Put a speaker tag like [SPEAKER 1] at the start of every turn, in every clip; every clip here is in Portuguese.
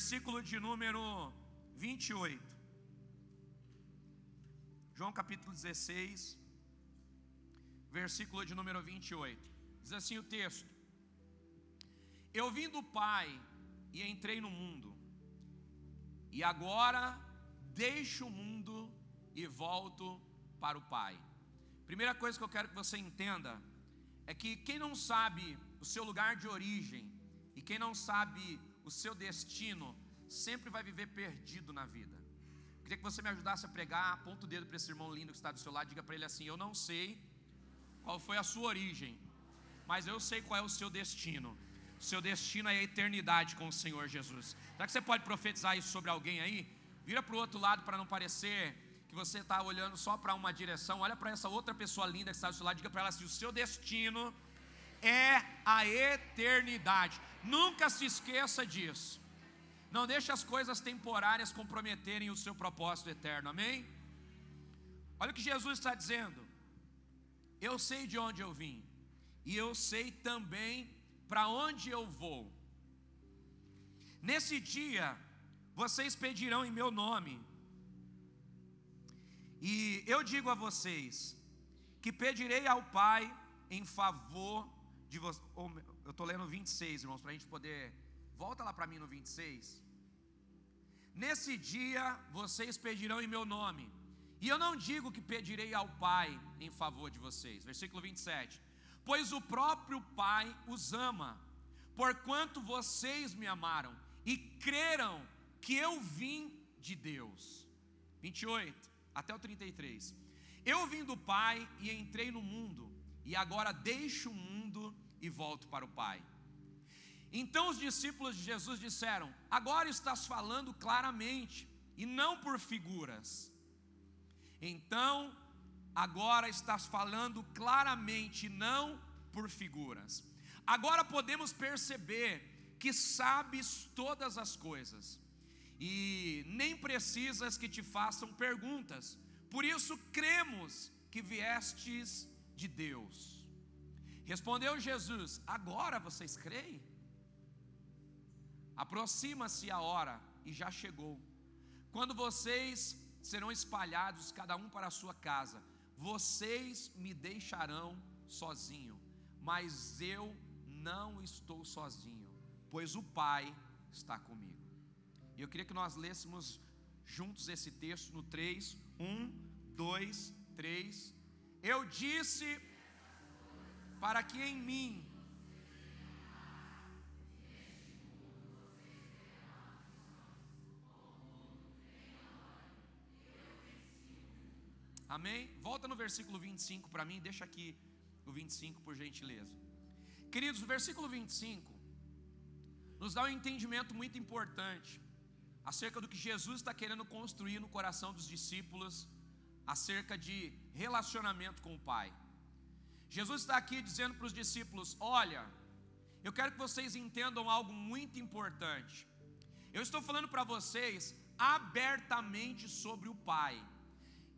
[SPEAKER 1] capítulo 16, versículo de número 28. João capítulo 16, versículo de número 28. Diz assim o texto: Eu vim do Pai e entrei no mundo, e agora deixo o mundo e volto para o Pai. Primeira coisa que eu quero que você entenda é que quem não sabe o seu lugar de origem e quem não sabe o seu destino, sempre vai viver perdido na vida. Eu queria que você me ajudasse a pregar, aponta o dedo para esse irmão lindo que está do seu lado, diga para ele assim: Eu não sei qual foi a sua origem, mas eu sei qual é o seu destino. O seu destino é a eternidade com o Senhor Jesus. Será que você pode profetizar isso sobre alguém aí? Vira para o outro lado para não parecer que você está olhando só para uma direção. Olha para essa outra pessoa linda que está do seu lado, diga para ela assim: o seu destino é a eternidade. Nunca se esqueça disso. Não deixe as coisas temporárias comprometerem o seu propósito eterno. Amém? Olha o que Jesus está dizendo. Eu sei de onde eu vim, e eu sei também para onde eu vou. Nesse dia, vocês pedirão em meu nome, e eu digo a vocês que pedirei ao Pai em favor de vocês. Eu estou lendo 26, irmãos, para a gente poder. Volta lá para mim no 26. Nesse dia vocês pedirão em meu nome, e eu não digo que pedirei ao Pai em favor de vocês. Versículo 27. Pois o próprio Pai os ama, porquanto vocês me amaram e creram que eu vim de Deus. 28 até o 33. Eu vim do Pai e entrei no mundo, e agora deixo o mundo e volto para o Pai. Então os discípulos de Jesus disseram: Agora estás falando claramente, e não por figuras. Então, agora estás falando claramente, não por figuras. Agora podemos perceber que sabes todas as coisas, e nem precisas que te façam perguntas, por isso cremos que viestes de Deus. Respondeu Jesus: Agora vocês creem? Aproxima-se a hora, e já chegou, quando vocês serão espalhados, cada um para a sua casa. Vocês me deixarão sozinho, mas eu não estou sozinho, pois o Pai está comigo. E eu queria que nós lêssemos juntos esse texto no 3, 1, 2, 3. Eu disse para que em mim Amém? Volta no versículo 25 para mim, deixa aqui o 25 por gentileza. Queridos, o versículo 25 nos dá um entendimento muito importante acerca do que Jesus está querendo construir no coração dos discípulos acerca de relacionamento com o Pai. Jesus está aqui dizendo para os discípulos: Olha, eu quero que vocês entendam algo muito importante. Eu estou falando para vocês abertamente sobre o Pai.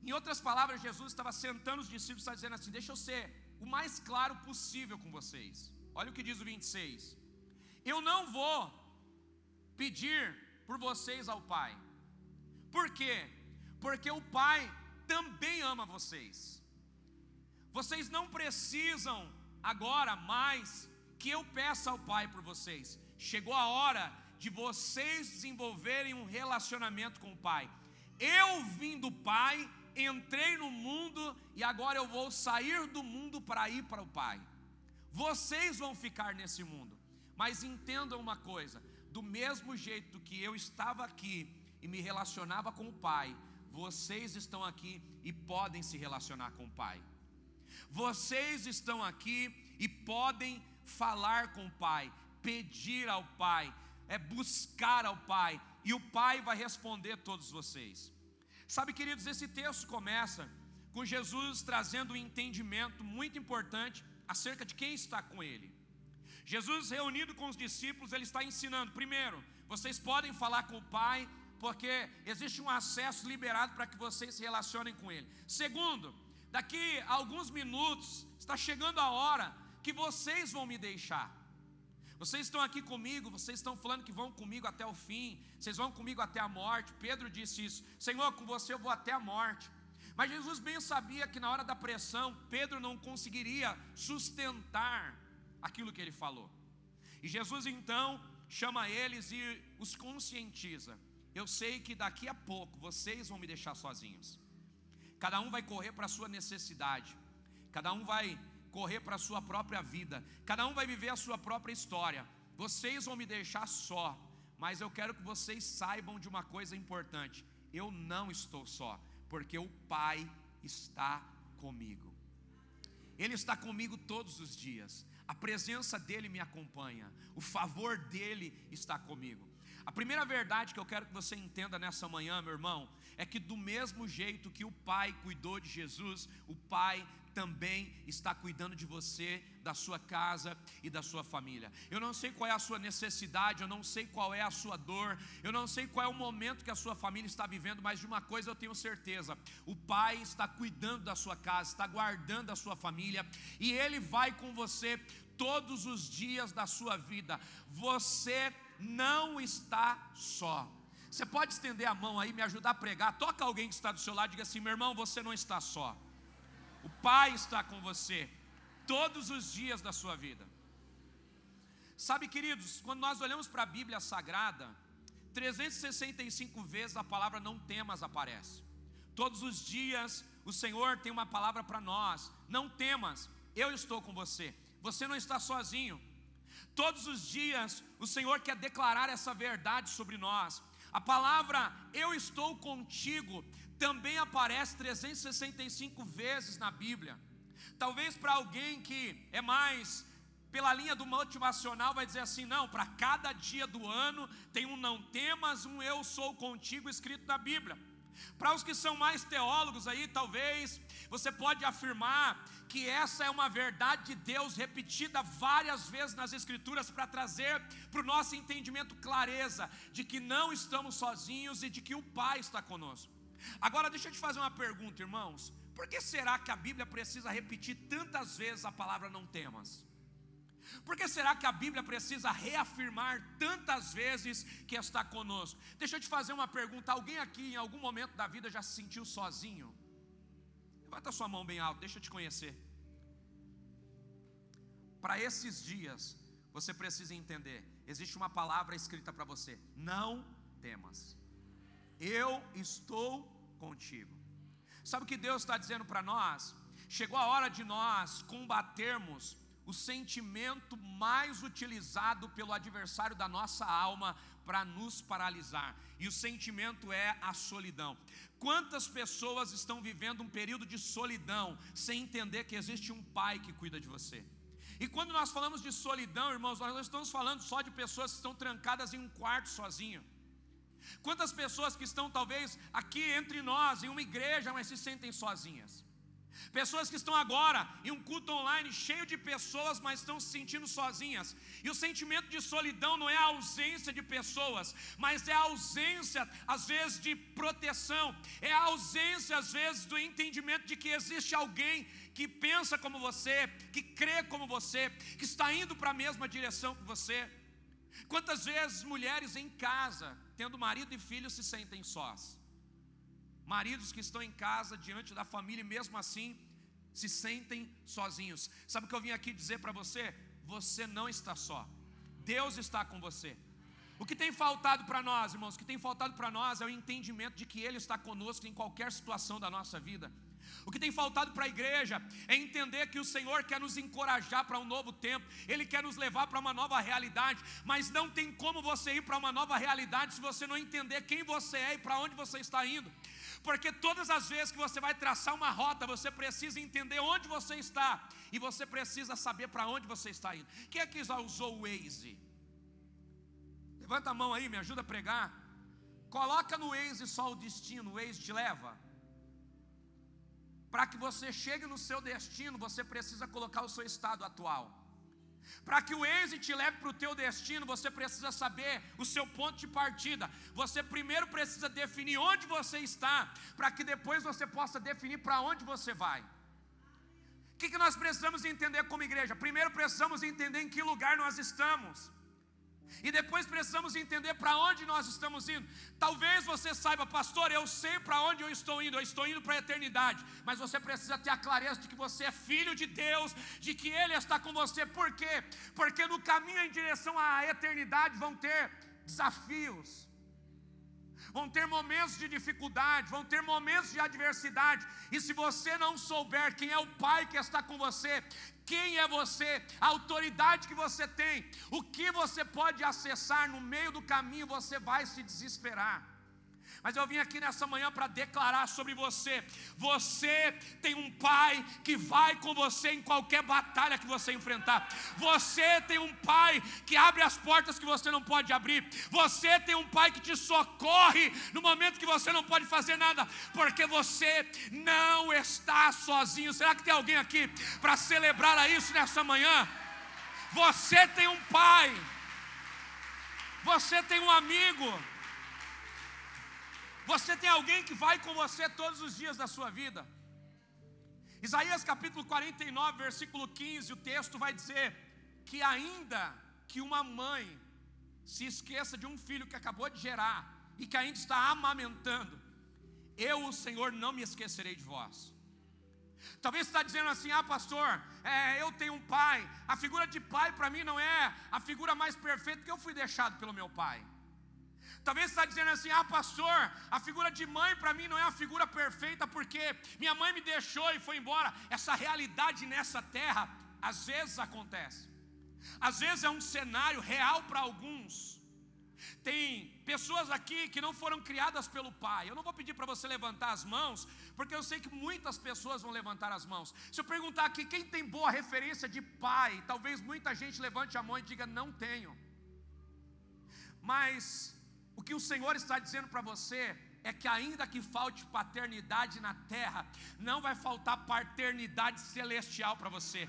[SPEAKER 1] Em outras palavras, Jesus estava sentando os discípulos e está dizendo assim: Deixa eu ser o mais claro possível com vocês. Olha o que diz o 26. Eu não vou pedir por vocês ao Pai. Por quê? Porque o Pai também ama vocês. Vocês não precisam agora mais que eu peça ao Pai por vocês. Chegou a hora de vocês desenvolverem um relacionamento com o Pai. Eu vim do Pai entrei no mundo e agora eu vou sair do mundo para ir para o Pai. Vocês vão ficar nesse mundo, mas entendam uma coisa: do mesmo jeito que eu estava aqui e me relacionava com o Pai, vocês estão aqui e podem se relacionar com o Pai. Vocês estão aqui e podem falar com o Pai, pedir ao Pai, é buscar ao Pai, e o Pai vai responder todos vocês. Sabe, queridos, esse texto começa com Jesus trazendo um entendimento muito importante acerca de quem está com ele. Jesus, reunido com os discípulos, ele está ensinando: primeiro, vocês podem falar com o Pai, porque existe um acesso liberado para que vocês se relacionem com Ele. Segundo, daqui a alguns minutos está chegando a hora que vocês vão me deixar. Vocês estão aqui comigo, vocês estão falando que vão comigo até o fim, vocês vão comigo até a morte. Pedro disse isso: Senhor, com você eu vou até a morte. Mas Jesus bem sabia que na hora da pressão, Pedro não conseguiria sustentar aquilo que ele falou. E Jesus então chama eles e os conscientiza. Eu sei que daqui a pouco vocês vão me deixar sozinhos. Cada um vai correr para a sua necessidade. Cada um vai correr para a sua própria vida. Cada um vai viver a sua própria história. Vocês vão me deixar só, mas eu quero que vocês saibam de uma coisa importante: eu não estou só, porque o Pai está comigo. Ele está comigo todos os dias. A presença dele me acompanha, o favor dele está comigo. A primeira verdade que eu quero que você entenda nessa manhã, meu irmão, é que do mesmo jeito que o Pai cuidou de Jesus, o Pai também está cuidando de você, da sua casa e da sua família. Eu não sei qual é a sua necessidade, eu não sei qual é a sua dor, eu não sei qual é o momento que a sua família está vivendo, mas de uma coisa eu tenho certeza: o Pai está cuidando da sua casa, está guardando a sua família, e Ele vai com você todos os dias da sua vida. Você não está só. Você pode estender a mão aí, me ajudar a pregar. Toca alguém que está do seu lado e diga assim: meu irmão, você não está só. O Pai está com você todos os dias da sua vida. Sabe, queridos, quando nós olhamos para a Bíblia Sagrada, 365 vezes a palavra não temas aparece. Todos os dias o Senhor tem uma palavra para nós: não temas, eu estou com você. Você não está sozinho. Todos os dias o Senhor quer declarar essa verdade sobre nós. A palavra eu estou contigo também aparece 365 vezes na Bíblia. Talvez para alguém que é mais pela linha do motivacional vai dizer assim: não, para cada dia do ano tem um não temas, um eu sou contigo escrito na Bíblia. Para os que são mais teólogos aí, talvez você pode afirmar que essa é uma verdade de Deus repetida várias vezes nas Escrituras para trazer para o nosso entendimento clareza de que não estamos sozinhos e de que o Pai está conosco. Agora deixa eu te fazer uma pergunta, irmãos. Por que será que a Bíblia precisa repetir tantas vezes a palavra não temas? Por que será que a Bíblia precisa reafirmar tantas vezes que está conosco? Deixa eu te fazer uma pergunta: alguém aqui em algum momento da vida já se sentiu sozinho? Levanta sua mão bem alto, deixa eu te conhecer. Para esses dias, você precisa entender: existe uma palavra escrita para você, não temas, eu estou contigo. Sabe o que Deus está dizendo para nós? Chegou a hora de nós combatermos o sentimento mais utilizado pelo adversário da nossa alma para nos paralisar, e o sentimento é a solidão. Quantas pessoas estão vivendo um período de solidão sem entender que existe um pai que cuida de você? E quando nós falamos de solidão, irmãos, nós não estamos falando só de pessoas que estão trancadas em um quarto sozinho. Quantas pessoas que estão talvez aqui entre nós, em uma igreja, mas se sentem sozinhas? Pessoas que estão agora em um culto online cheio de pessoas, mas estão se sentindo sozinhas. E o sentimento de solidão não é a ausência de pessoas, mas é a ausência, às vezes, de proteção, é a ausência, às vezes, do entendimento de que existe alguém que pensa como você, que crê como você, que está indo para a mesma direção que você. Quantas vezes mulheres em casa, tendo marido e filho, se sentem sós? Maridos que estão em casa diante da família e mesmo assim se sentem sozinhos. Sabe o que eu vim aqui dizer para você? Você não está só. Deus está com você. O que tem faltado para nós, irmãos, o que tem faltado para nós é o entendimento de que Ele está conosco em qualquer situação da nossa vida. O que tem faltado para a igreja é entender que o Senhor quer nos encorajar para um novo tempo, Ele quer nos levar para uma nova realidade, mas não tem como você ir para uma nova realidade se você não entender quem você é e para onde você está indo. Porque todas as vezes que você vai traçar uma rota, você precisa entender onde você está e você precisa saber para onde você está indo. Quem é que já usou o Waze? Levanta a mão aí, me ajuda a pregar. Coloca no Waze só o destino, o Waze te leva. Para que você chegue no seu destino, você precisa colocar o seu estado atual. Para que o êxito te leve para o teu destino, você precisa saber o seu ponto de partida. Você primeiro precisa definir onde você está, para que depois você possa definir para onde você vai. que, que nós precisamos entender como igreja? Primeiro precisamos entender em que lugar nós estamos. E depois precisamos entender para onde nós estamos indo. Talvez você saiba, pastor, eu sei para onde eu estou indo, eu estou indo para a eternidade. Mas você precisa ter a clareza de que você é filho de Deus, de que Ele está com você. Por quê? Porque no caminho em direção à eternidade vão ter desafios vão ter momentos de dificuldade, vão ter momentos de adversidade, e se você não souber quem é o Pai que está com você, quem é você, a autoridade que você tem, o que você pode acessar no meio do caminho, você vai se desesperar. Mas eu vim aqui nessa manhã para declarar sobre você: você tem um pai que vai com você em qualquer batalha que você enfrentar. Você tem um pai que abre as portas que você não pode abrir. Você tem um pai que te socorre no momento que você não pode fazer nada, porque você não está sozinho. Será que tem alguém aqui para celebrar isso nessa manhã? Você tem um pai. Você tem um amigo. Você tem alguém que vai com você todos os dias da sua vida. Isaías capítulo 49, versículo 15, o texto vai dizer que ainda que uma mãe se esqueça de um filho que acabou de gerar e que ainda está amamentando, eu, o Senhor, não me esquecerei de vós. Talvez você está dizendo assim, ah pastor, é, eu tenho um pai. A figura de pai para mim não é a figura mais perfeita, porque eu fui deixado pelo meu pai. Talvez você está dizendo assim: ah, pastor, a figura de mãe para mim não é a figura perfeita porque minha mãe me deixou e foi embora. Essa realidade nessa terra às vezes acontece, às vezes é um cenário real para alguns. Tem pessoas aqui que não foram criadas pelo pai. Eu não vou pedir para você levantar as mãos, porque eu sei que muitas pessoas vão levantar as mãos. Se eu perguntar aqui quem tem boa referência de pai, talvez muita gente levante a mão e diga: não tenho. Mas o que o Senhor está dizendo para você é que ainda que falte paternidade na terra, não vai faltar paternidade celestial para você.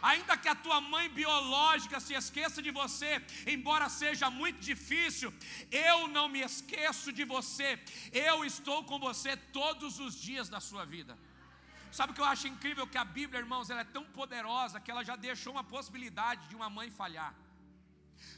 [SPEAKER 1] Ainda que a tua mãe biológica se esqueça de você, embora seja muito difícil, eu não me esqueço de você. Eu estou com você todos os dias da sua vida. Sabe o que eu acho incrível que a Bíblia, irmãos, ela é tão poderosa que ela já deixou uma possibilidade de uma mãe falhar.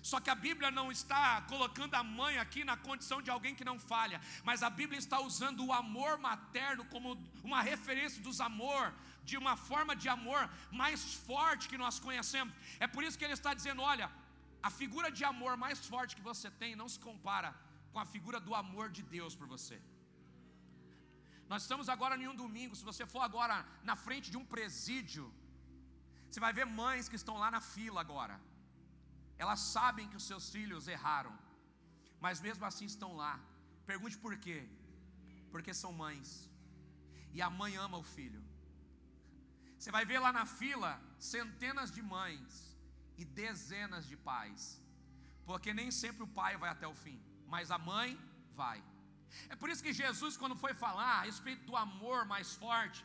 [SPEAKER 1] Só que a Bíblia não está colocando a mãe aqui na condição de alguém que não falha, mas a Bíblia está usando o amor materno como uma referência dos amor, de uma forma de amor mais forte que nós conhecemos. É por isso que ele está dizendo: olha, a figura de amor mais forte que você tem não se compara com a figura do amor de Deus por você. Nós estamos agora em um domingo, se você for agora na frente de um presídio, você vai ver mães que estão lá na fila agora elas sabem que os seus filhos erraram, mas mesmo assim estão lá. Pergunte por quê? Porque são mães, e a mãe ama o filho. Você vai ver lá na fila centenas de mães e dezenas de pais, porque nem sempre o pai vai até o fim, mas a mãe vai. É por isso que Jesus, quando foi falar a respeito do amor mais forte,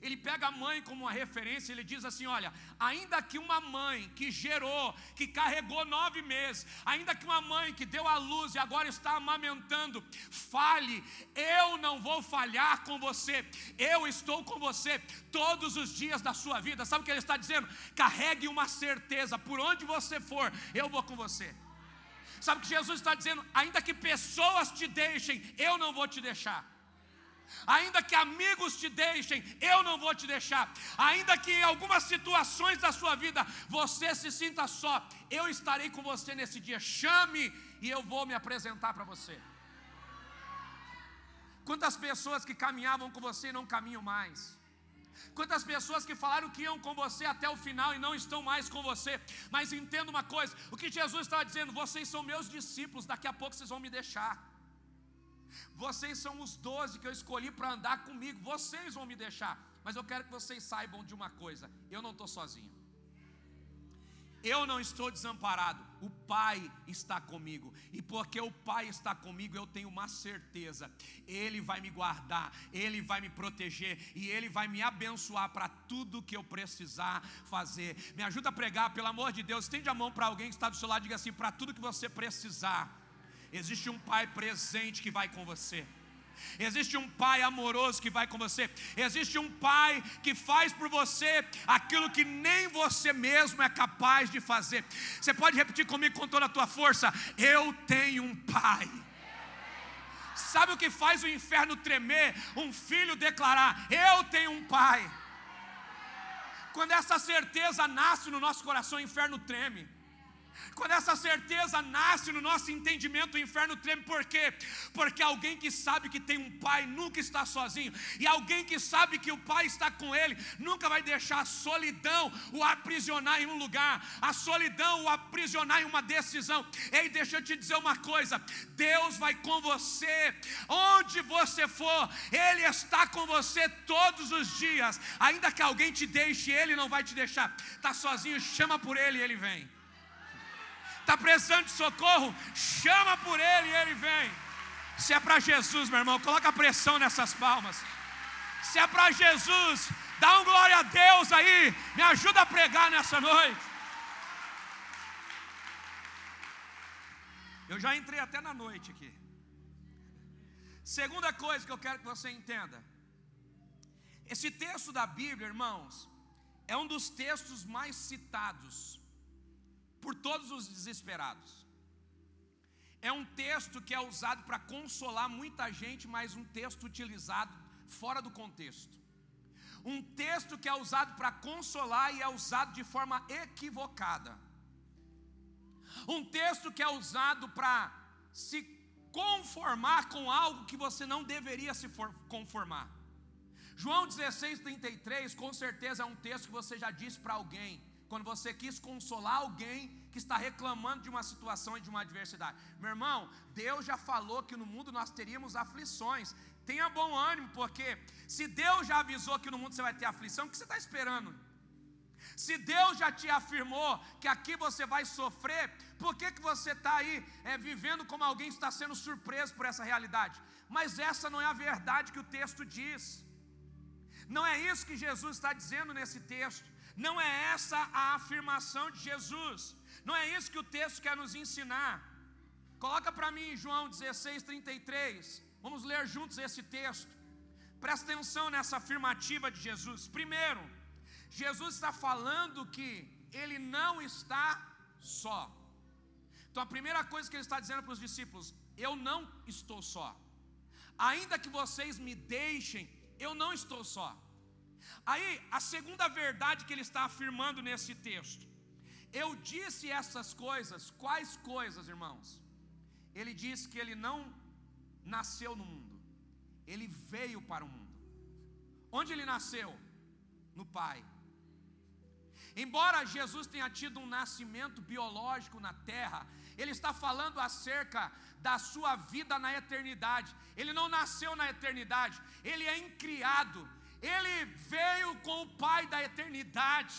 [SPEAKER 1] ele pega a mãe como uma referência, ele diz assim: olha, ainda que uma mãe que gerou, que carregou nove meses, ainda que uma mãe que deu a luz e agora está amamentando, fale, eu não vou falhar com você, eu estou com você todos os dias da sua vida. Sabe o que ele está dizendo? Carregue uma certeza, por onde você for, eu vou com você. Sabe o que Jesus está dizendo? Ainda que pessoas te deixem, eu não vou te deixar. Ainda que amigos te deixem, eu não vou te deixar. Ainda que em algumas situações da sua vida você se sinta só, eu estarei com você nesse dia. Chame e eu vou me apresentar para você. Quantas pessoas que caminhavam com você e não caminham mais? Quantas pessoas que falaram que iam com você até o final e não estão mais com você? Mas entenda uma coisa: o que Jesus estava dizendo, vocês são meus discípulos, daqui a pouco vocês vão me deixar. Vocês são os doze que eu escolhi para andar comigo. Vocês vão me deixar. Mas eu quero que vocês saibam de uma coisa: eu não estou sozinho. Eu não estou desamparado, o Pai está comigo, e porque o Pai está comigo, eu tenho uma certeza: Ele vai me guardar, Ele vai me proteger e Ele vai me abençoar para tudo que eu precisar fazer. Me ajuda a pregar, pelo amor de Deus, estende a mão para alguém que está do seu lado e diga assim: para tudo que você precisar Existe um Pai presente que vai com você. Existe um pai amoroso que vai com você. Existe um pai que faz por você aquilo que nem você mesmo é capaz de fazer. Você pode repetir comigo com toda a tua força: Eu tenho um pai. Sabe o que faz o inferno tremer? Um filho declarar: Eu tenho um pai. Quando essa certeza nasce no nosso coração, o inferno treme. Quando essa certeza nasce no nosso entendimento, o inferno treme, por quê? Porque alguém que sabe que tem um pai nunca está sozinho, e alguém que sabe que o pai está com ele, nunca vai deixar a solidão o aprisionar em um lugar, a solidão o aprisionar em uma decisão. Ei, deixa eu te dizer uma coisa: Deus vai com você, onde você for, Ele está com você todos os dias, ainda que alguém te deixe, Ele não vai te deixar, está sozinho, chama por Ele e Ele vem está precisando de socorro, chama por ele e ele vem. Se é para Jesus, meu irmão, coloca pressão nessas palmas. Se é para Jesus, dá um glória a Deus aí, me ajuda a pregar nessa noite. Eu já entrei até na noite aqui. Segunda coisa que eu quero que você entenda: esse texto da Bíblia, irmãos, é um dos textos mais citados por todos os desesperados. É um texto que é usado para consolar muita gente, mas um texto utilizado fora do contexto. Um texto que é usado para consolar e é usado de forma equivocada. Um texto que é usado para se conformar com algo que você não deveria se conformar. João 16, 33, com certeza é um texto que você já disse para alguém quando você quis consolar alguém que está reclamando de uma situação e de uma adversidade. Meu irmão, Deus já falou que no mundo nós teríamos aflições. Tenha bom ânimo, porque se Deus já avisou que no mundo você vai ter aflição, o que você está esperando? Se Deus já te afirmou que aqui você vai sofrer, por que, que você está aí é, vivendo como alguém está sendo surpreso por essa realidade? Mas essa não é a verdade que o texto diz. Não é isso que Jesus está dizendo nesse texto. Não é essa a afirmação de Jesus. Não é isso que o texto quer nos ensinar. Coloca para mim João 16, 33. Vamos ler juntos esse texto. Presta atenção nessa afirmativa de Jesus. Primeiro, Jesus está falando que ele não está só. Então a primeira coisa que ele está dizendo para os discípulos: eu não estou só. Ainda que vocês me deixem, eu não estou só. Aí, a segunda verdade que ele está afirmando nesse texto. Eu disse essas coisas, quais coisas, irmãos? Ele disse que ele não nasceu no mundo, ele veio para o mundo. Onde ele nasceu? No Pai. Embora Jesus tenha tido um nascimento biológico na terra, ele está falando acerca da sua vida na eternidade. Ele não nasceu na eternidade, ele é incriado, ele veio com o Pai da eternidade.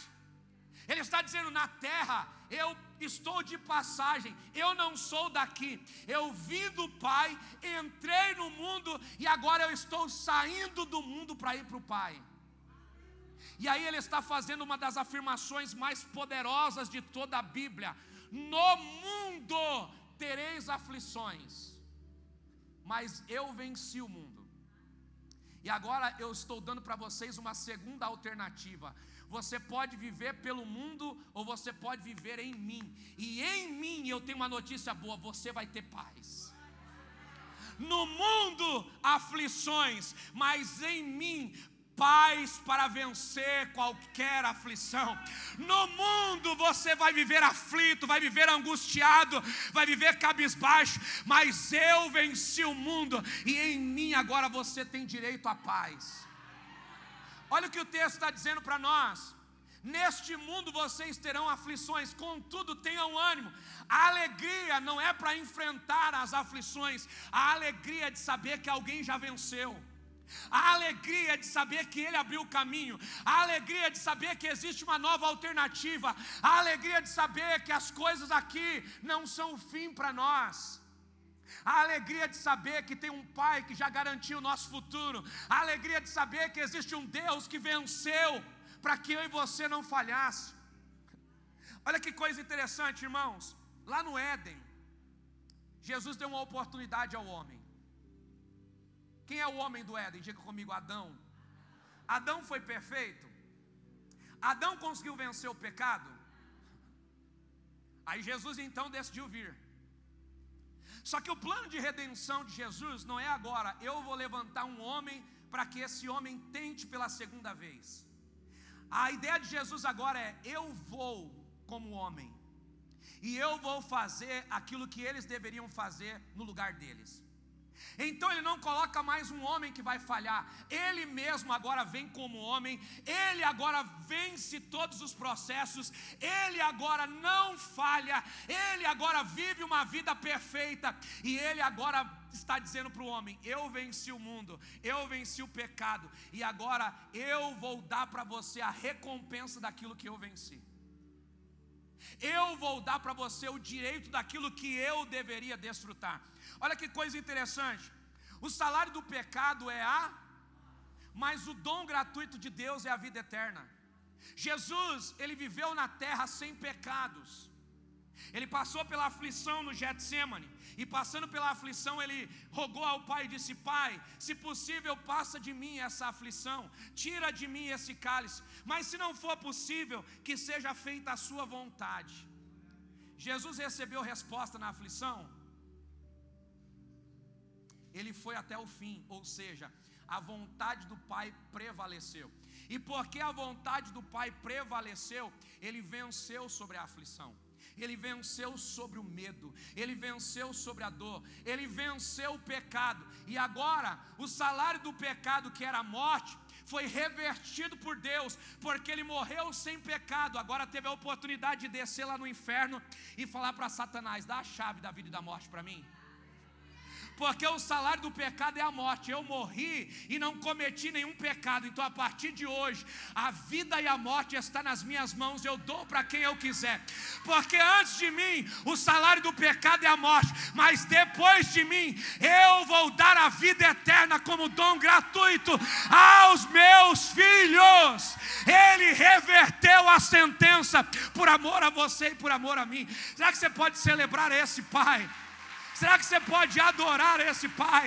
[SPEAKER 1] Ele está dizendo: na terra eu estou de passagem, eu não sou daqui. Eu vim do Pai, entrei no mundo e agora eu estou saindo do mundo para ir para o Pai. E aí ele está fazendo uma das afirmações mais poderosas de toda a Bíblia: No mundo tereis aflições, mas eu venci o mundo. E agora eu estou dando para vocês uma segunda alternativa. Você pode viver pelo mundo ou você pode viver em mim. E em mim eu tenho uma notícia boa: você vai ter paz. No mundo aflições, mas em mim paz para vencer qualquer aflição. No mundo você vai viver aflito, vai viver angustiado, vai viver cabisbaixo, mas eu venci o mundo e em mim agora você tem direito à paz. Olha o que o texto está dizendo para nós. Neste mundo vocês terão aflições, contudo tenham ânimo. A alegria não é para enfrentar as aflições, a alegria é de saber que alguém já venceu a alegria de saber que Ele abriu o caminho, a alegria de saber que existe uma nova alternativa, a alegria de saber que as coisas aqui não são o fim para nós. A alegria de saber que tem um Pai que já garantiu o nosso futuro. A alegria de saber que existe um Deus que venceu para que eu e você não falhasse. Olha que coisa interessante, irmãos. Lá no Éden, Jesus deu uma oportunidade ao homem. Quem é o homem do Éden? Diga comigo, Adão. Adão foi perfeito? Adão conseguiu vencer o pecado? Aí Jesus então decidiu vir. Só que o plano de redenção de Jesus não é agora, eu vou levantar um homem para que esse homem tente pela segunda vez. A ideia de Jesus agora é: eu vou como homem, e eu vou fazer aquilo que eles deveriam fazer no lugar deles. Então ele não coloca mais um homem que vai falhar, ele mesmo agora vem como homem, ele agora vence todos os processos, ele agora não falha, ele agora vive uma vida perfeita, e ele agora está dizendo para o homem: Eu venci o mundo, eu venci o pecado, e agora eu vou dar para você a recompensa daquilo que eu venci. Eu vou dar para você o direito daquilo que eu deveria desfrutar. Olha que coisa interessante. O salário do pecado é a, mas o dom gratuito de Deus é a vida eterna. Jesus, ele viveu na terra sem pecados. Ele passou pela aflição no Getsemane, e passando pela aflição, ele rogou ao Pai e disse: Pai, se possível, passa de mim essa aflição, tira de mim esse cálice, mas se não for possível, que seja feita a Sua vontade. Jesus recebeu resposta na aflição, ele foi até o fim, ou seja, a vontade do Pai prevaleceu. E porque a vontade do Pai prevaleceu, ele venceu sobre a aflição. Ele venceu sobre o medo, ele venceu sobre a dor, ele venceu o pecado, e agora o salário do pecado, que era a morte, foi revertido por Deus, porque ele morreu sem pecado. Agora teve a oportunidade de descer lá no inferno e falar para Satanás: dá a chave da vida e da morte para mim porque o salário do pecado é a morte. Eu morri e não cometi nenhum pecado. Então, a partir de hoje, a vida e a morte está nas minhas mãos. Eu dou para quem eu quiser. Porque antes de mim, o salário do pecado é a morte, mas depois de mim, eu vou dar a vida eterna como dom gratuito aos meus filhos. Ele reverteu a sentença por amor a você e por amor a mim. Será que você pode celebrar esse Pai? Será que você pode adorar esse Pai?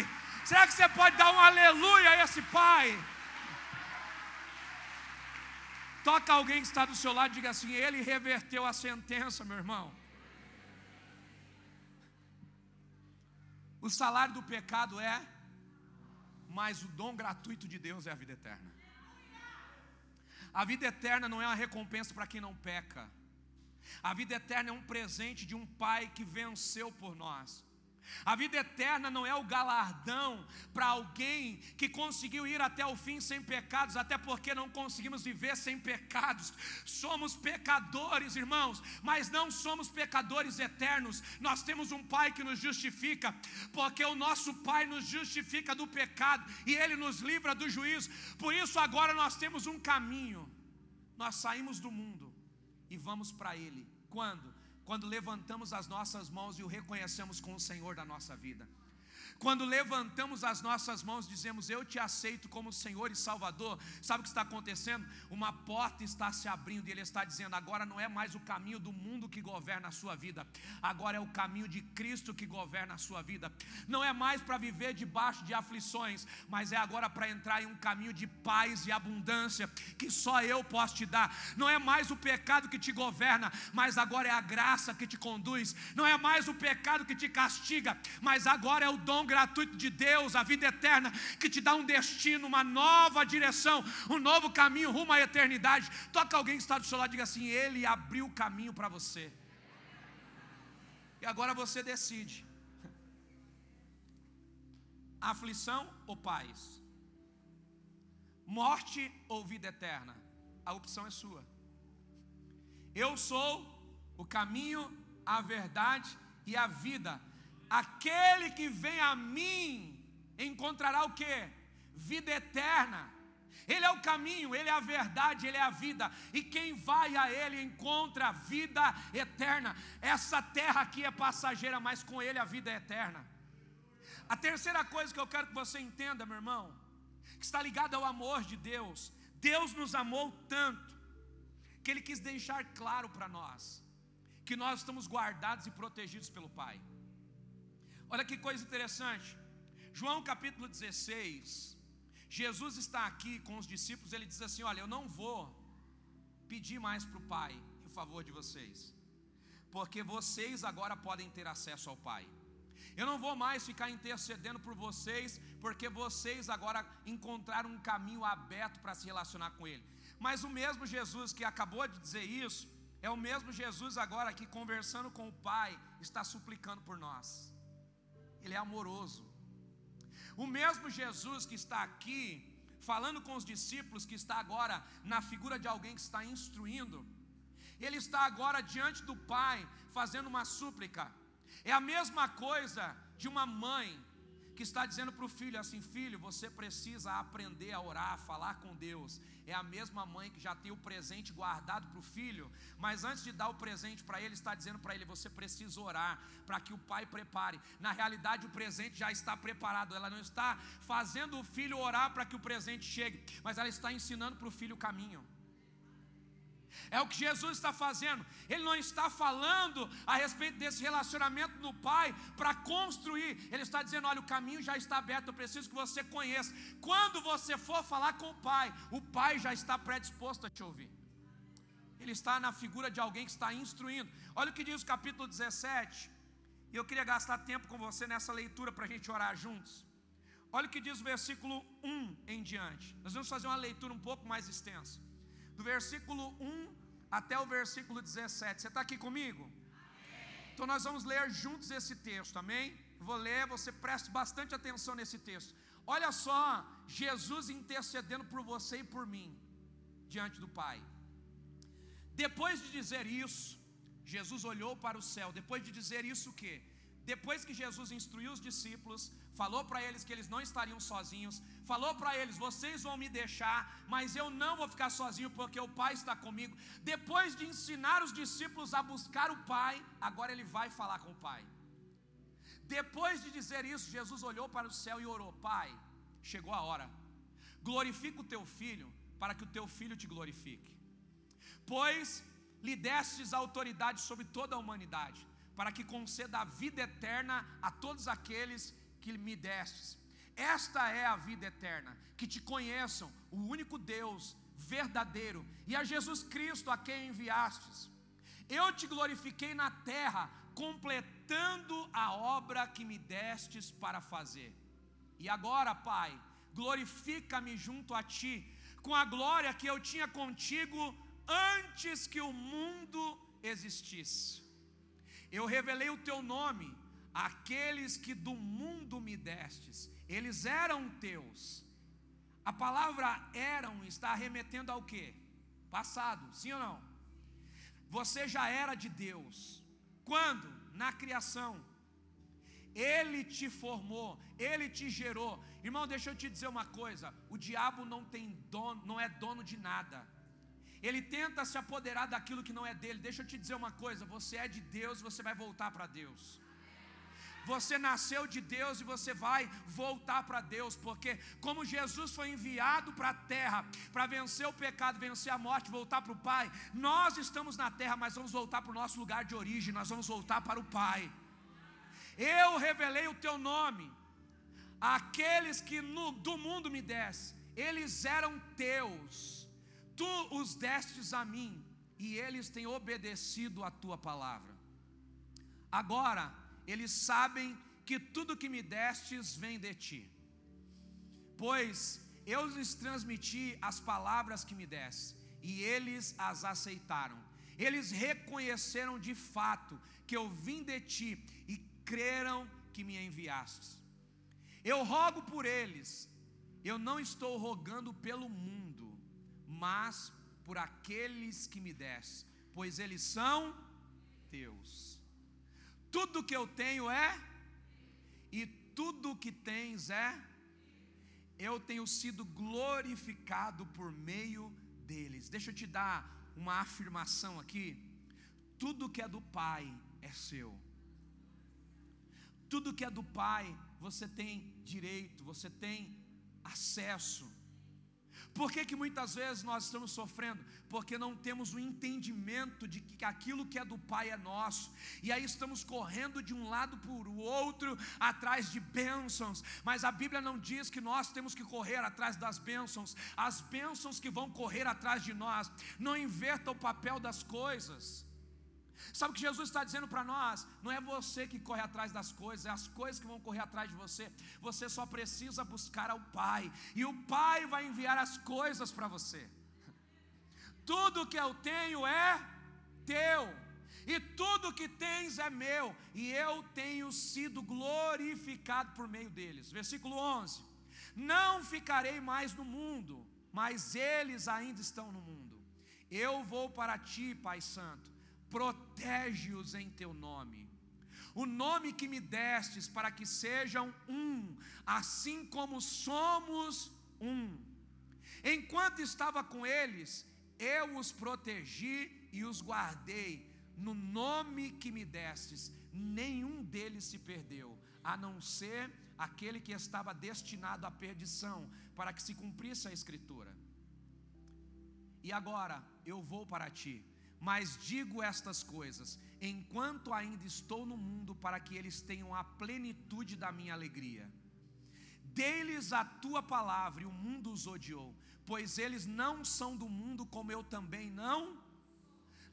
[SPEAKER 1] Será que você pode dar um aleluia a esse Pai? Toca alguém que está do seu lado e diga assim: Ele reverteu a sentença, meu irmão. O salário do pecado é, mas o dom gratuito de Deus é a vida eterna. A vida eterna não é uma recompensa para quem não peca. A vida eterna é um presente de um Pai que venceu por nós. A vida eterna não é o galardão para alguém que conseguiu ir até o fim sem pecados, até porque não conseguimos viver sem pecados. Somos pecadores, irmãos, mas não somos pecadores eternos. Nós temos um Pai que nos justifica, porque o nosso Pai nos justifica do pecado e Ele nos livra do juízo. Por isso, agora nós temos um caminho. Nós saímos do mundo e vamos para Ele. Quando? Quando levantamos as nossas mãos e o reconhecemos como o Senhor da nossa vida. Quando levantamos as nossas mãos, dizemos: Eu te aceito como Senhor e Salvador. Sabe o que está acontecendo? Uma porta está se abrindo e Ele está dizendo: Agora não é mais o caminho do mundo que governa a sua vida, agora é o caminho de Cristo que governa a sua vida. Não é mais para viver debaixo de aflições, mas é agora para entrar em um caminho de paz e abundância que só eu posso te dar. Não é mais o pecado que te governa, mas agora é a graça que te conduz. Não é mais o pecado que te castiga, mas agora é o dom gratuito de Deus, a vida eterna, que te dá um destino, uma nova direção, um novo caminho rumo à eternidade. Toca alguém que está do seu lado e diga assim: Ele abriu o caminho para você. E agora você decide: aflição ou paz? Morte ou vida eterna? A opção é sua. Eu sou o caminho, a verdade e a vida. Aquele que vem a mim encontrará o que? Vida eterna. Ele é o caminho, Ele é a verdade, Ele é a vida. E quem vai a Ele encontra vida eterna. Essa terra aqui é passageira, mas com Ele a vida é eterna. A terceira coisa que eu quero que você entenda, meu irmão, que está ligada ao amor de Deus. Deus nos amou tanto que Ele quis deixar claro para nós que nós estamos guardados e protegidos pelo Pai. Olha que coisa interessante. João capítulo 16, Jesus está aqui com os discípulos, ele diz assim: Olha, eu não vou pedir mais para o Pai em favor de vocês, porque vocês agora podem ter acesso ao Pai. Eu não vou mais ficar intercedendo por vocês, porque vocês agora encontraram um caminho aberto para se relacionar com Ele. Mas o mesmo Jesus que acabou de dizer isso, é o mesmo Jesus agora que conversando com o Pai, está suplicando por nós. Ele é amoroso. O mesmo Jesus que está aqui, falando com os discípulos, que está agora na figura de alguém que está instruindo, ele está agora diante do Pai, fazendo uma súplica. É a mesma coisa de uma mãe que está dizendo para o filho assim: Filho, você precisa aprender a orar, a falar com Deus. É a mesma mãe que já tem o presente guardado para o filho, mas antes de dar o presente para ele, está dizendo para ele: Você precisa orar para que o pai prepare. Na realidade, o presente já está preparado. Ela não está fazendo o filho orar para que o presente chegue, mas ela está ensinando para o filho o caminho. É o que Jesus está fazendo. Ele não está falando a respeito desse relacionamento do Pai para construir. Ele está dizendo: olha, o caminho já está aberto, eu preciso que você conheça. Quando você for falar com o Pai, o Pai já está predisposto a te ouvir. Ele está na figura de alguém que está instruindo. Olha o que diz o capítulo 17. E eu queria gastar tempo com você nessa leitura para a gente orar juntos. Olha o que diz o versículo 1 em diante. Nós vamos fazer uma leitura um pouco mais extensa do versículo 1 até o versículo 17. Você está aqui comigo? Amém. Então nós vamos ler juntos esse texto, amém? Vou ler, você preste bastante atenção nesse texto. Olha só, Jesus intercedendo por você e por mim, diante do Pai. Depois de dizer isso, Jesus olhou para o céu. Depois de dizer isso, o que? Depois que Jesus instruiu os discípulos, falou para eles que eles não estariam sozinhos, falou para eles: vocês vão me deixar, mas eu não vou ficar sozinho porque o Pai está comigo. Depois de ensinar os discípulos a buscar o Pai, agora ele vai falar com o Pai. Depois de dizer isso, Jesus olhou para o céu e orou: Pai, chegou a hora, glorifica o teu filho, para que o teu filho te glorifique. Pois lhe destes autoridade sobre toda a humanidade, para que conceda a vida eterna a todos aqueles que me destes. Esta é a vida eterna, que te conheçam, o único Deus verdadeiro, e a Jesus Cristo a quem enviastes. Eu te glorifiquei na terra, completando a obra que me destes para fazer. E agora, Pai, glorifica-me junto a ti, com a glória que eu tinha contigo antes que o mundo existisse. Eu revelei o teu nome Aqueles que do mundo me destes, eles eram teus. A palavra eram está remetendo ao que? Passado, sim ou não? Você já era de Deus. Quando? Na criação. Ele te formou, ele te gerou. Irmão, deixa eu te dizer uma coisa: o diabo não tem dono, não é dono de nada. Ele tenta se apoderar daquilo que não é dele. Deixa eu te dizer uma coisa: você é de Deus, você vai voltar para Deus. Você nasceu de Deus e você vai voltar para Deus, porque como Jesus foi enviado para a terra para vencer o pecado, vencer a morte, voltar para o Pai, nós estamos na terra, mas vamos voltar para o nosso lugar de origem, nós vamos voltar para o Pai. Eu revelei o teu nome, aqueles que no, do mundo me desse, eles eram teus, tu os destes a mim, e eles têm obedecido a tua palavra. Agora, eles sabem que tudo que me destes vem de ti. Pois eu lhes transmiti as palavras que me deste, e eles as aceitaram. Eles reconheceram de fato que eu vim de ti e creram que me enviastes. Eu rogo por eles, eu não estou rogando pelo mundo, mas por aqueles que me deste, pois eles são teus. Tudo que eu tenho é, e tudo que tens é, eu tenho sido glorificado por meio deles. Deixa eu te dar uma afirmação aqui. Tudo que é do Pai é seu. Tudo que é do Pai, você tem direito, você tem acesso. Por que, que muitas vezes nós estamos sofrendo? Porque não temos o entendimento de que aquilo que é do Pai é nosso, e aí estamos correndo de um lado para o outro atrás de bênçãos, mas a Bíblia não diz que nós temos que correr atrás das bênçãos, as bênçãos que vão correr atrás de nós, não inverta o papel das coisas. Sabe o que Jesus está dizendo para nós? Não é você que corre atrás das coisas, é as coisas que vão correr atrás de você. Você só precisa buscar ao Pai, e o Pai vai enviar as coisas para você. Tudo que eu tenho é teu, e tudo que tens é meu, e eu tenho sido glorificado por meio deles. Versículo 11: Não ficarei mais no mundo, mas eles ainda estão no mundo. Eu vou para ti, Pai Santo protege-os em teu nome. O nome que me destes para que sejam um, assim como somos um. Enquanto estava com eles, eu os protegi e os guardei. No nome que me destes, nenhum deles se perdeu, a não ser aquele que estava destinado à perdição, para que se cumprisse a Escritura. E agora eu vou para ti mas digo estas coisas, enquanto ainda estou no mundo, para que eles tenham a plenitude da minha alegria. Dê-lhes a tua palavra, e o mundo os odiou, pois eles não são do mundo, como eu também não.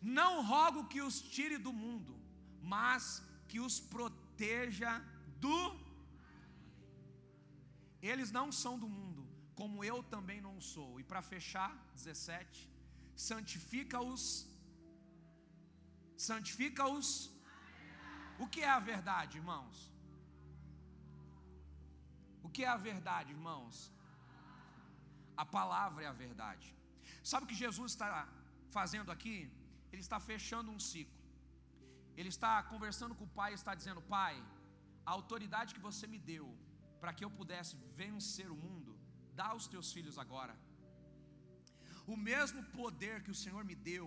[SPEAKER 1] Não rogo que os tire do mundo, mas que os proteja do. Eles não são do mundo, como eu também não sou. E para fechar, 17: santifica-os santifica-os. O que é a verdade, irmãos? O que é a verdade, irmãos? A palavra é a verdade. Sabe o que Jesus está fazendo aqui? Ele está fechando um ciclo. Ele está conversando com o Pai e está dizendo: Pai, a autoridade que você me deu para que eu pudesse vencer o mundo, dá aos teus filhos agora. O mesmo poder que o Senhor me deu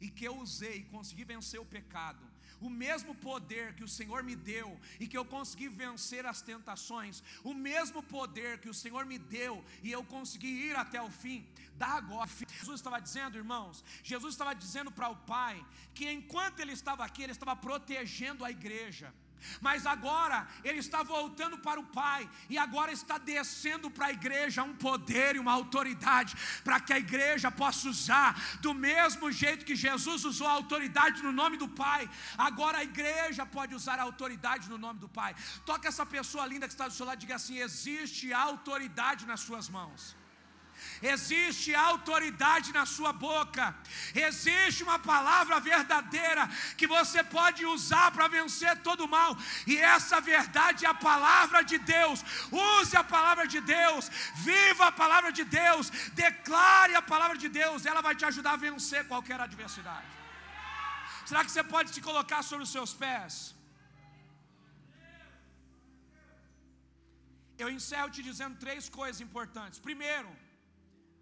[SPEAKER 1] e que eu usei e consegui vencer o pecado, o mesmo poder que o Senhor me deu e que eu consegui vencer as tentações, o mesmo poder que o Senhor me deu e eu consegui ir até o fim, dá agora. Jesus estava dizendo, irmãos, Jesus estava dizendo para o Pai que enquanto ele estava aqui, ele estava protegendo a igreja. Mas agora ele está voltando para o Pai e agora está descendo para a igreja um poder e uma autoridade para que a igreja possa usar do mesmo jeito que Jesus usou a autoridade no nome do Pai. Agora a igreja pode usar a autoridade no nome do Pai. Toca essa pessoa linda que está do seu lado e diga assim: existe autoridade nas suas mãos existe autoridade na sua boca, existe uma palavra verdadeira que você pode usar para vencer todo o mal, e essa verdade é a palavra de Deus. Use a palavra de Deus, viva a palavra de Deus, declare a palavra de Deus, ela vai te ajudar a vencer qualquer adversidade. Será que você pode se colocar sobre os seus pés? Eu encerro te dizendo três coisas importantes. Primeiro,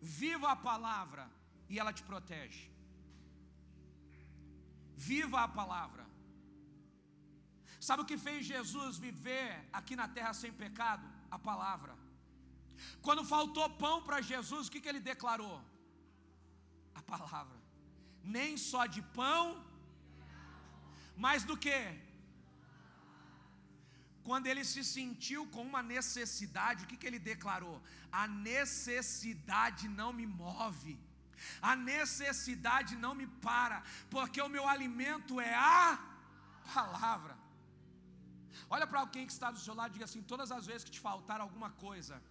[SPEAKER 1] Viva a palavra e ela te protege. Viva a palavra. Sabe o que fez Jesus viver aqui na terra sem pecado? A palavra. Quando faltou pão para Jesus, o que, que ele declarou? A palavra. Nem só de pão, mas do que? Quando ele se sentiu com uma necessidade, o que, que ele declarou? A necessidade não me move, a necessidade não me para, porque o meu alimento é a palavra. Olha para alguém que está do seu lado e diga assim: todas as vezes que te faltar alguma coisa,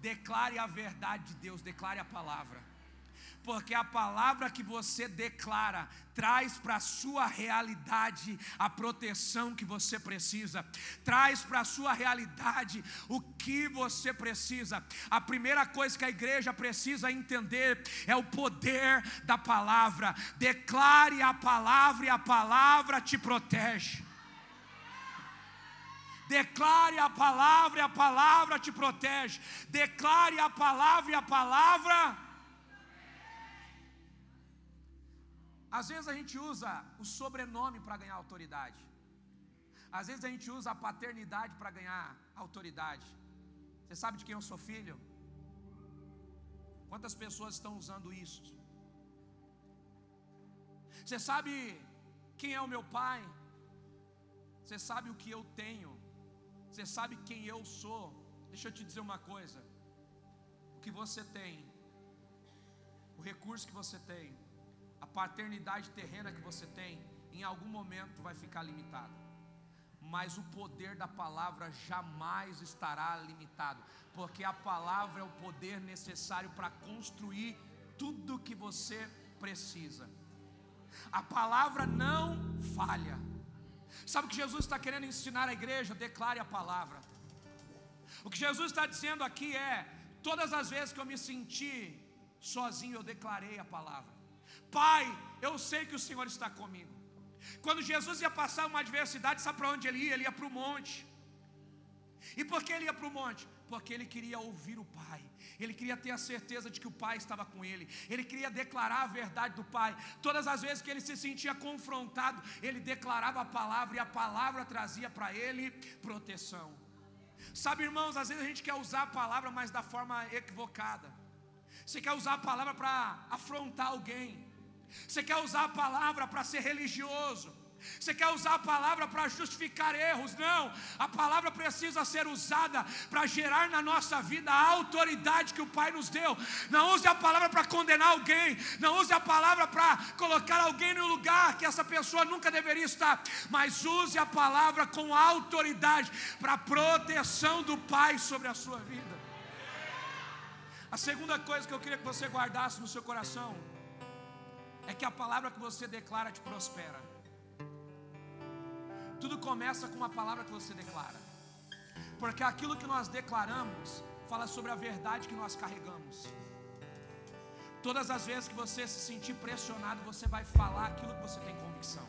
[SPEAKER 1] declare a verdade de Deus, declare a palavra porque a palavra que você declara traz para a sua realidade a proteção que você precisa, traz para a sua realidade o que você precisa. A primeira coisa que a igreja precisa entender é o poder da palavra. Declare a palavra e a palavra te protege. Declare a palavra e a palavra te protege. Declare a palavra e a palavra Às vezes a gente usa o sobrenome para ganhar autoridade. Às vezes a gente usa a paternidade para ganhar autoridade. Você sabe de quem eu sou filho? Quantas pessoas estão usando isso? Você sabe quem é o meu pai? Você sabe o que eu tenho? Você sabe quem eu sou? Deixa eu te dizer uma coisa: o que você tem, o recurso que você tem, a paternidade terrena que você tem, em algum momento vai ficar limitado. Mas o poder da palavra jamais estará limitado, porque a palavra é o poder necessário para construir tudo que você precisa. A palavra não falha. Sabe o que Jesus está querendo ensinar à igreja? Declare a palavra. O que Jesus está dizendo aqui é: todas as vezes que eu me senti sozinho, eu declarei a palavra. Pai, eu sei que o Senhor está comigo. Quando Jesus ia passar uma adversidade, sabe para onde ele ia? Ele ia para o monte. E por que ele ia para o monte? Porque ele queria ouvir o Pai. Ele queria ter a certeza de que o Pai estava com ele. Ele queria declarar a verdade do Pai. Todas as vezes que ele se sentia confrontado, ele declarava a palavra e a palavra trazia para ele proteção. Sabe, irmãos, às vezes a gente quer usar a palavra, mas da forma equivocada. Você quer usar a palavra para afrontar alguém. Você quer usar a palavra para ser religioso. Você quer usar a palavra para justificar erros? Não. A palavra precisa ser usada para gerar na nossa vida a autoridade que o Pai nos deu. Não use a palavra para condenar alguém. Não use a palavra para colocar alguém no lugar que essa pessoa nunca deveria estar. Mas use a palavra com autoridade para proteção do Pai sobre a sua vida. A segunda coisa que eu queria que você guardasse no seu coração é que a palavra que você declara te prospera. Tudo começa com uma palavra que você declara. Porque aquilo que nós declaramos fala sobre a verdade que nós carregamos. Todas as vezes que você se sentir pressionado, você vai falar aquilo que você tem convicção.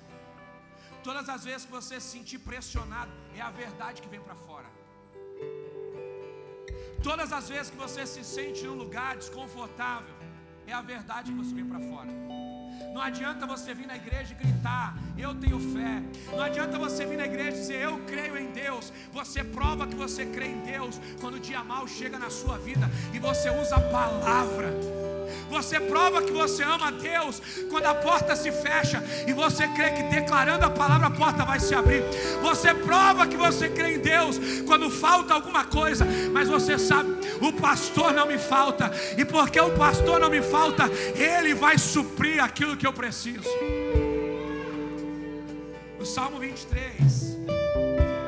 [SPEAKER 1] Todas as vezes que você se sentir pressionado, é a verdade que vem para fora. Todas as vezes que você se sente em um lugar desconfortável, é a verdade que você vem para fora. Não adianta você vir na igreja e gritar, eu tenho fé. Não adianta você vir na igreja e dizer, eu creio em Deus. Você prova que você crê em Deus quando o dia mal chega na sua vida e você usa a palavra. Você prova que você ama a Deus quando a porta se fecha e você crê que declarando a palavra a porta vai se abrir. Você prova que você crê em Deus quando falta alguma coisa, mas você sabe, o pastor não me falta, e porque o pastor não me falta, ele vai suprir aquilo que eu preciso. O Salmo 23: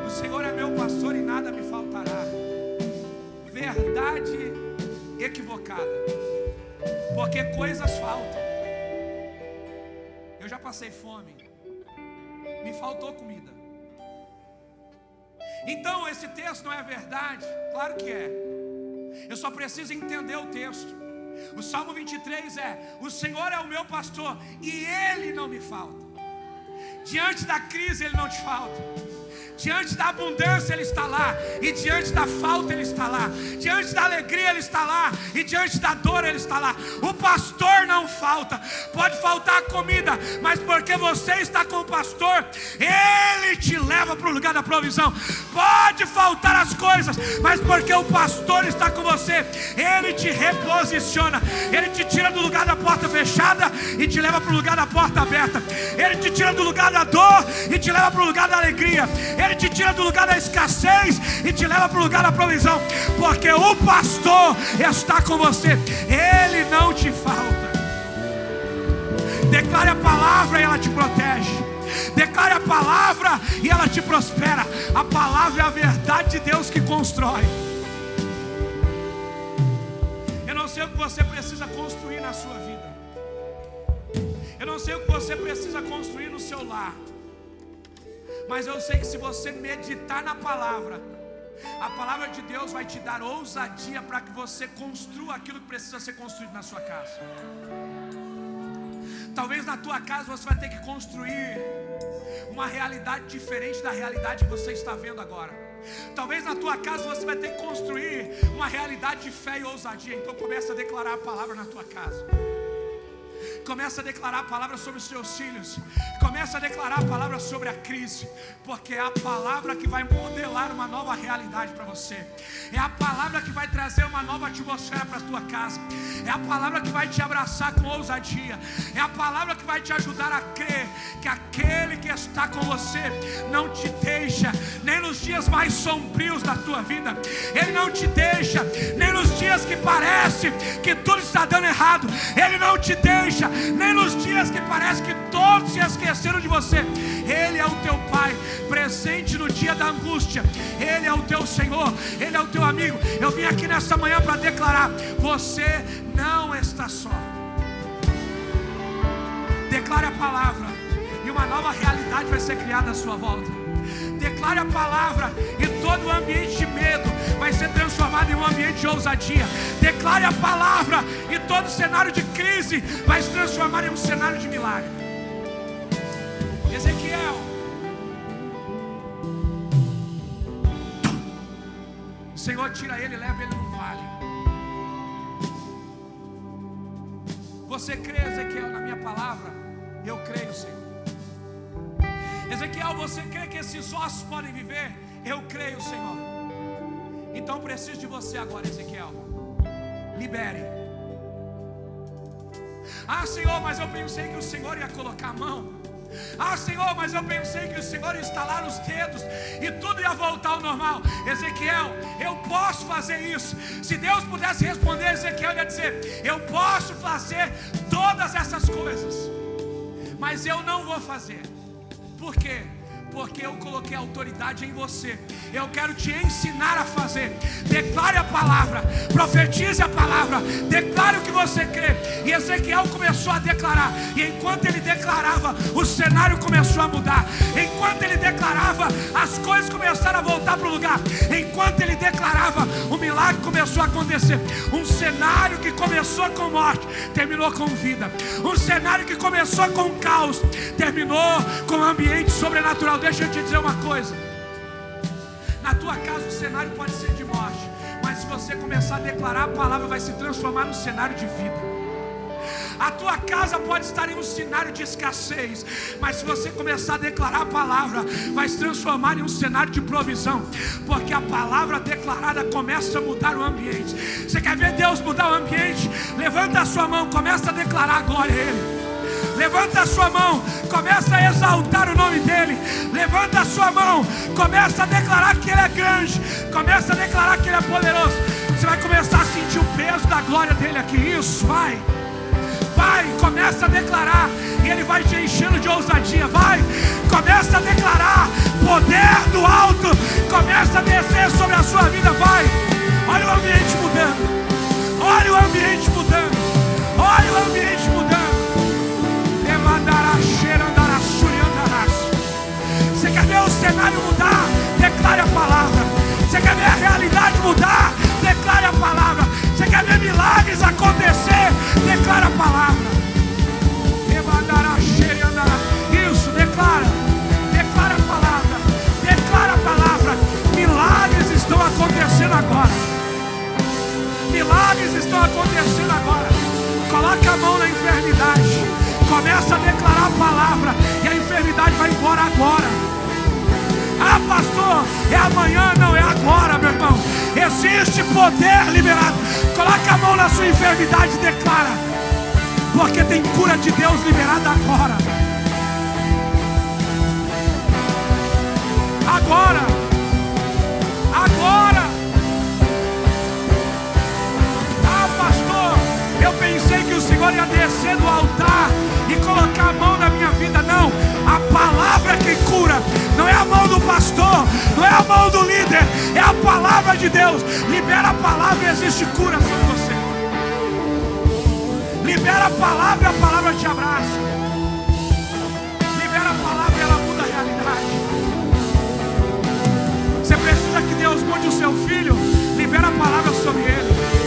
[SPEAKER 1] O Senhor é meu pastor e nada me faltará. Verdade equivocada porque coisas faltam. Eu já passei fome, me faltou comida. Então esse texto não é verdade? Claro que é. Eu só preciso entender o texto. O Salmo 23 é: O Senhor é o meu pastor e Ele não me falta. Diante da crise, Ele não te falta. Diante da abundância Ele está lá, e diante da falta Ele está lá, diante da alegria Ele está lá, e diante da dor Ele está lá. O pastor não falta, pode faltar comida, mas porque você está com o pastor, Ele te leva para o lugar da provisão. Pode faltar as coisas, mas porque o pastor está com você, Ele te reposiciona, Ele te tira do lugar da porta fechada e te leva para o lugar da porta aberta, Ele te tira do lugar da dor e te leva para o lugar da alegria. Ele te tira do lugar da escassez e te leva para o lugar da provisão, porque o pastor está com você, ele não te falta. Declare a palavra e ela te protege. Declare a palavra e ela te prospera. A palavra é a verdade de Deus que constrói. Eu não sei o que você precisa construir na sua vida. Eu não sei o que você precisa construir no seu lar. Mas eu sei que se você meditar na palavra, a palavra de Deus vai te dar ousadia para que você construa aquilo que precisa ser construído na sua casa. Talvez na tua casa você vai ter que construir uma realidade diferente da realidade que você está vendo agora. Talvez na tua casa você vai ter que construir uma realidade de fé e ousadia. Então comece a declarar a palavra na tua casa. Começa a declarar a palavra sobre os seus filhos. Começa a declarar a palavra sobre a crise, porque é a palavra que vai modelar uma nova realidade para você. É a palavra que vai trazer uma nova atmosfera para a tua casa. É a palavra que vai te abraçar com ousadia. É a palavra que vai te ajudar a crer que aquele que está com você não te deixa nem nos dias mais sombrios da tua vida. Ele não te deixa nem nos dias que parece que tudo está dando errado. Ele não te deixa nem nos dias que parece que todos se esqueceram de você. Ele é o teu Pai, presente no dia da angústia. Ele é o teu Senhor, Ele é o teu amigo. Eu vim aqui nessa manhã para declarar: você não está só. Declare a palavra, e uma nova realidade vai ser criada à sua volta. Declare a palavra, e todo o ambiente de medo vai ser transformado em um ambiente de ousadia. Declare a palavra, e todo cenário de crise vai se transformar em um cenário de milagre. Ezequiel. O Senhor tira ele e leva ele no vale. Você crê, Ezequiel, na minha palavra? Eu creio, Senhor. Ezequiel, você crê que esses ossos podem viver? Eu creio, Senhor. Então preciso de você agora, Ezequiel. Libere. Ah, Senhor, mas eu pensei que o Senhor ia colocar a mão. Ah, Senhor, mas eu pensei que o Senhor ia instalar os dedos e tudo ia voltar ao normal. Ezequiel, eu posso fazer isso. Se Deus pudesse responder, Ezequiel ia dizer: Eu posso fazer todas essas coisas, mas eu não vou fazer. Por quê? Porque eu coloquei autoridade em você. Eu quero te ensinar a fazer. Declare a palavra, profetize a palavra, declare o que você crê. E Ezequiel começou a declarar, e enquanto ele declarava, o cenário começou a mudar. Enquanto ele declarava, as coisas começaram a voltar para o lugar. Enquanto ele declarava, o milagre começou a acontecer. Um cenário que começou com morte, terminou com vida. Um cenário que começou com caos, terminou com ambiente sobrenatural deixa eu te dizer uma coisa. Na tua casa o cenário pode ser de morte, mas se você começar a declarar a palavra, vai se transformar num cenário de vida. A tua casa pode estar em um cenário de escassez, mas se você começar a declarar a palavra, vai se transformar em um cenário de provisão, porque a palavra declarada começa a mudar o ambiente. Você quer ver Deus mudar o ambiente? Levanta a sua mão, começa a declarar a glória a Ele. Levanta a sua mão, começa a exaltar o nome dEle. Levanta a sua mão, começa a declarar que Ele é grande, começa a declarar que Ele é poderoso. Você vai começar a sentir o peso da glória dEle aqui. Isso, vai. Vai, começa a declarar, e Ele vai te enchendo de ousadia. Vai, começa a declarar, poder do alto, começa a descer sobre a sua vida. Vai, olha o ambiente mudando, olha o ambiente mudando, olha o ambiente mudando. Quer ver o cenário mudar? Declare a palavra. Você quer ver a realidade mudar? Declare a palavra. Você quer ver milagres acontecer? Declare a palavra. Isso, declara. Declara a palavra. Declara a palavra. Milagres estão acontecendo agora. Milagres estão acontecendo agora. Coloque a mão na enfermidade. Começa a declarar a palavra e a enfermidade vai embora agora. Ah, pastor, é amanhã, não é agora, meu irmão. Existe poder liberado. Coloque a mão na sua enfermidade e declara. Porque tem cura de Deus liberada agora. Agora. Agora. Ah, pastor, eu pensei que o Senhor ia descer do altar e colocar a mão na minha vida, não. A palavra de Deus. Libera a palavra e existe cura sobre você. Libera a palavra e a palavra te abraça. Libera a palavra e ela muda a realidade. Você precisa que Deus mude o seu filho, libera a palavra sobre ele.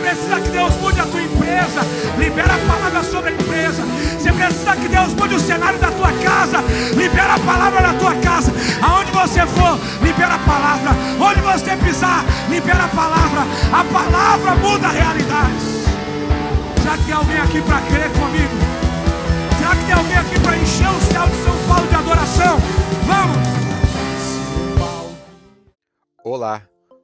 [SPEAKER 1] Precisa que Deus mude a tua empresa. Libera a palavra sobre a empresa. Você precisa que Deus mude o cenário da tua casa. Libera a palavra na tua casa. Aonde você for, libera a palavra. Onde você pisar, libera a palavra. A palavra muda realidades. Será que tem alguém aqui para crer comigo? Será que tem alguém aqui para encher o céu de São Paulo de adoração? Vamos!
[SPEAKER 2] Olá,